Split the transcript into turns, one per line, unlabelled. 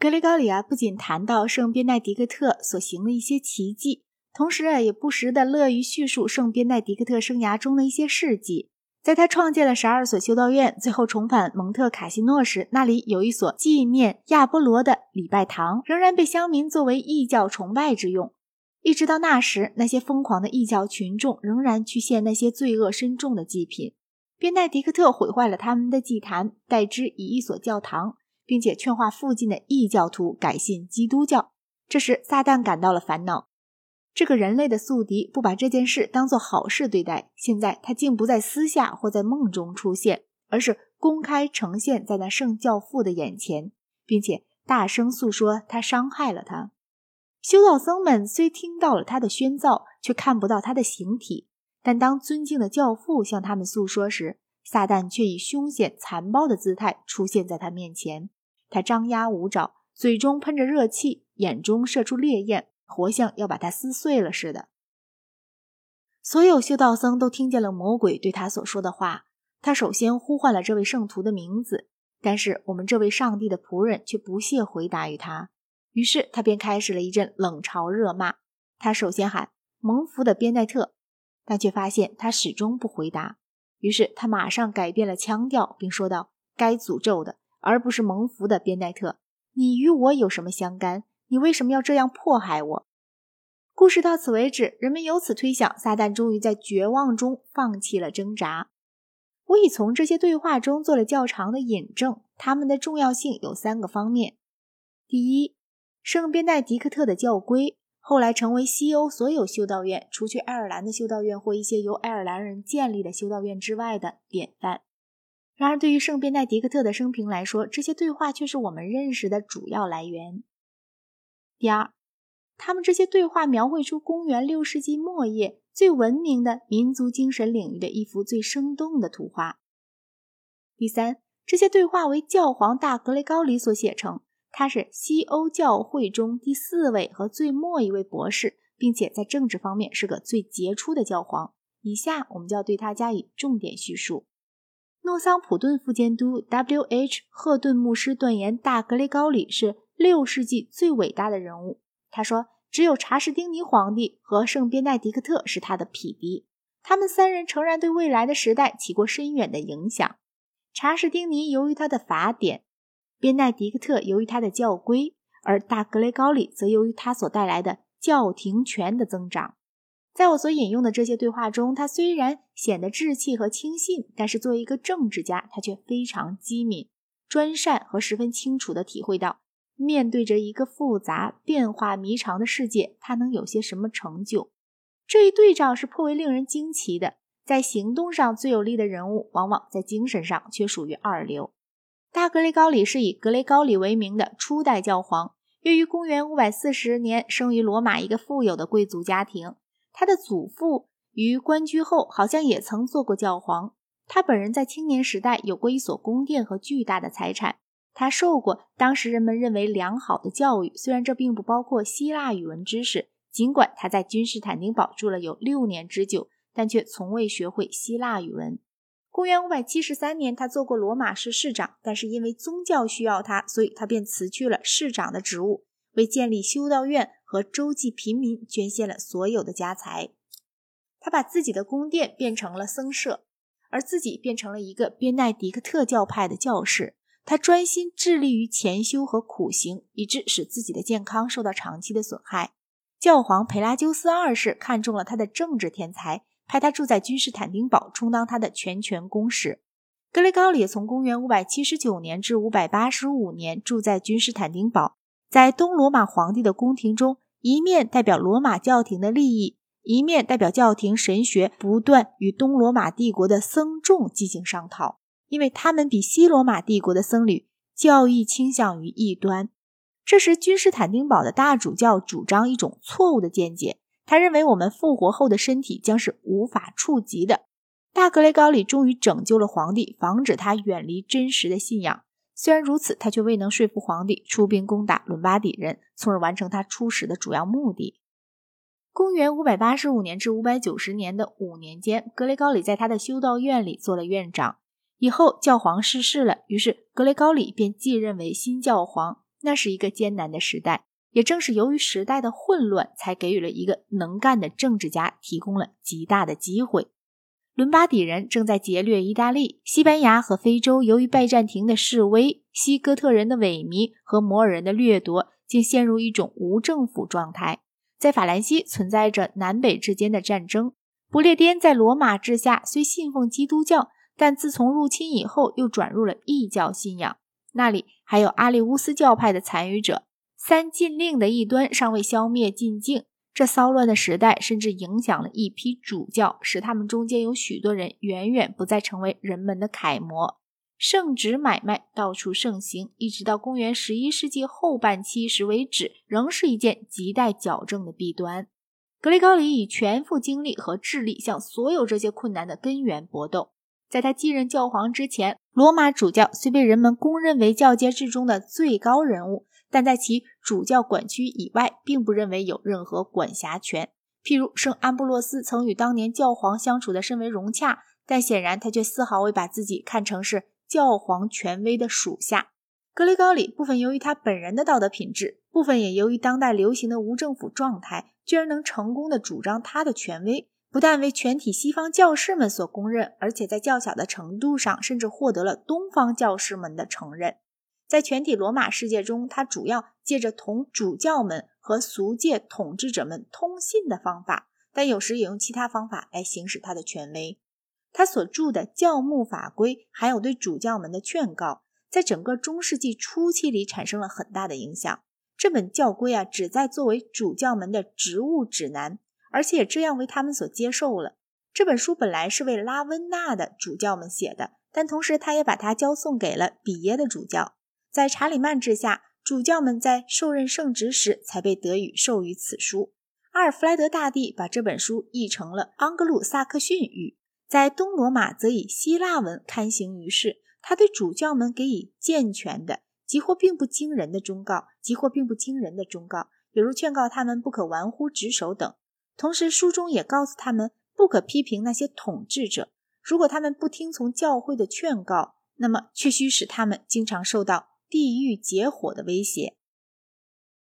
格雷高里啊，不仅谈到圣边奈迪克特所行的一些奇迹，同时啊，也不时的乐于叙述圣边奈迪克特生涯中的一些事迹。在他创建了十二所修道院，最后重返蒙特卡西诺时，那里有一所纪念亚波罗的礼拜堂，仍然被乡民作为异教崇拜之用。一直到那时，那些疯狂的异教群众仍然去献那些罪恶深重的祭品。边奈迪克特毁坏了他们的祭坛，代之以一所教堂。并且劝化附近的异教徒改信基督教。这时，撒旦感到了烦恼。这个人类的宿敌不把这件事当做好事对待。现在，他竟不在私下或在梦中出现，而是公开呈现在那圣教父的眼前，并且大声诉说他伤害了他。修道僧们虽听到了他的宣造，却看不到他的形体。但当尊敬的教父向他们诉说时，撒旦却以凶险残暴的姿态出现在他面前。他张牙舞爪，嘴中喷着热气，眼中射出烈焰，活像要把他撕碎了似的。所有修道僧都听见了魔鬼对他所说的话。他首先呼唤了这位圣徒的名字，但是我们这位上帝的仆人却不屑回答于他。于是他便开始了一阵冷嘲热骂。他首先喊“蒙福的边奈特”，但却发现他始终不回答。于是他马上改变了腔调，并说道：“该诅咒的。”而不是蒙福的边奈特，你与我有什么相干？你为什么要这样迫害我？故事到此为止，人们由此推想，撒旦终于在绝望中放弃了挣扎。我已从这些对话中做了较长的引证，它们的重要性有三个方面：第一，圣边奈迪克特的教规后来成为西欧所有修道院，除去爱尔兰的修道院或一些由爱尔兰人建立的修道院之外的典范。然而，对于圣边奈迪克特的生平来说，这些对话却是我们认识的主要来源。第二，他们这些对话描绘出公元六世纪末叶最文明的民族精神领域的一幅最生动的图画。第三，这些对话为教皇大格雷高里所写成，他是西欧教会中第四位和最末一位博士，并且在政治方面是个最杰出的教皇。以下我们就要对他加以重点叙述。诺桑普顿副监督 W.H. 赫顿牧师断言，大格雷高里是六世纪最伟大的人物。他说，只有查士丁尼皇帝和圣边奈迪克特是他的匹敌。他们三人诚然对未来的时代起过深远的影响。查士丁尼由于他的法典，边奈迪克特由于他的教规，而大格雷高里则由于他所带来的教廷权的增长。在我所引用的这些对话中，他虽然显得稚气和轻信，但是作为一个政治家，他却非常机敏、专善和十分清楚地体会到，面对着一个复杂、变化弥长的世界，他能有些什么成就。这一对照是颇为令人惊奇的。在行动上最有力的人物，往往在精神上却属于二流。大格雷高里是以格雷高里为名的初代教皇，约于公元540年生于罗马一个富有的贵族家庭。他的祖父于官居后，好像也曾做过教皇。他本人在青年时代有过一所宫殿和巨大的财产。他受过当时人们认为良好的教育，虽然这并不包括希腊语文知识。尽管他在君士坦丁堡住了有六年之久，但却从未学会希腊语文。公元573年，他做过罗马市市长，但是因为宗教需要他，所以他便辞去了市长的职务，为建立修道院。和周际平民捐献了所有的家财，他把自己的宫殿变成了僧舍，而自己变成了一个边奈迪克特教派的教士。他专心致力于潜修和苦行，以致使自己的健康受到长期的损害。教皇培拉鸠斯二世看中了他的政治天才，派他住在君士坦丁堡，充当他的全权公使。格雷高里从公元579年至585年住在君士坦丁堡。在东罗马皇帝的宫廷中，一面代表罗马教廷的利益，一面代表教廷神学，不断与东罗马帝国的僧众进行商讨，因为他们比西罗马帝国的僧侣教义倾向于异端。这时，君士坦丁堡的大主教主张一种错误的见解，他认为我们复活后的身体将是无法触及的。大格雷高里终于拯救了皇帝，防止他远离真实的信仰。虽然如此，他却未能说服皇帝出兵攻打伦巴底人，从而完成他出使的主要目的。公元585年至590年的五年间，格雷高里在他的修道院里做了院长。以后教皇逝世了，于是格雷高里便继任为新教皇。那是一个艰难的时代。也正是由于时代的混乱，才给予了一个能干的政治家提供了极大的机会。伦巴底人正在劫掠意大利、西班牙和非洲，由于拜占庭的示威、西哥特人的萎靡和摩尔人的掠夺，竟陷入一种无政府状态。在法兰西存在着南北之间的战争。不列颠在罗马治下虽信奉基督教，但自从入侵以后又转入了异教信仰。那里还有阿里乌斯教派的参与者。三禁令的异端尚未消灭尽境，这骚乱的时代甚至影响了一批主教，使他们中间有许多人远远不再成为人们的楷模。圣旨买卖到处盛行，一直到公元十一世纪后半期时为止，仍是一件亟待矫正的弊端。格雷高里以全副精力和智力向所有这些困难的根源搏斗。在他继任教皇之前，罗马主教虽被人们公认为教阶制中的最高人物。但在其主教管区以外，并不认为有任何管辖权。譬如，圣安布洛斯曾与当年教皇相处的甚为融洽，但显然他却丝毫未把自己看成是教皇权威的属下。格雷高里部分由于他本人的道德品质，部分也由于当代流行的无政府状态，居然能成功的主张他的权威，不但为全体西方教士们所公认，而且在较小的程度上，甚至获得了东方教士们的承认。在全体罗马世界中，他主要借着同主教们和俗界统治者们通信的方法，但有时也用其他方法来行使他的权威。他所著的教牧法规，还有对主教们的劝告，在整个中世纪初期里产生了很大的影响。这本教规啊，旨在作为主教们的职务指南，而且这样为他们所接受了。这本书本来是为拉温纳的主教们写的，但同时他也把它交送给了比耶的主教。在查理曼治下，主教们在受任圣职时才被德语授予此书。阿尔弗莱德大帝把这本书译成了盎格鲁撒克逊语，在东罗马则以希腊文刊行于世。他对主教们给予健全的、即或并不惊人的忠告，即或并不惊人的忠告，比如劝告他们不可玩忽职守等。同时，书中也告诉他们不可批评那些统治者，如果他们不听从教会的劝告，那么却需使他们经常受到。地狱结火的威胁。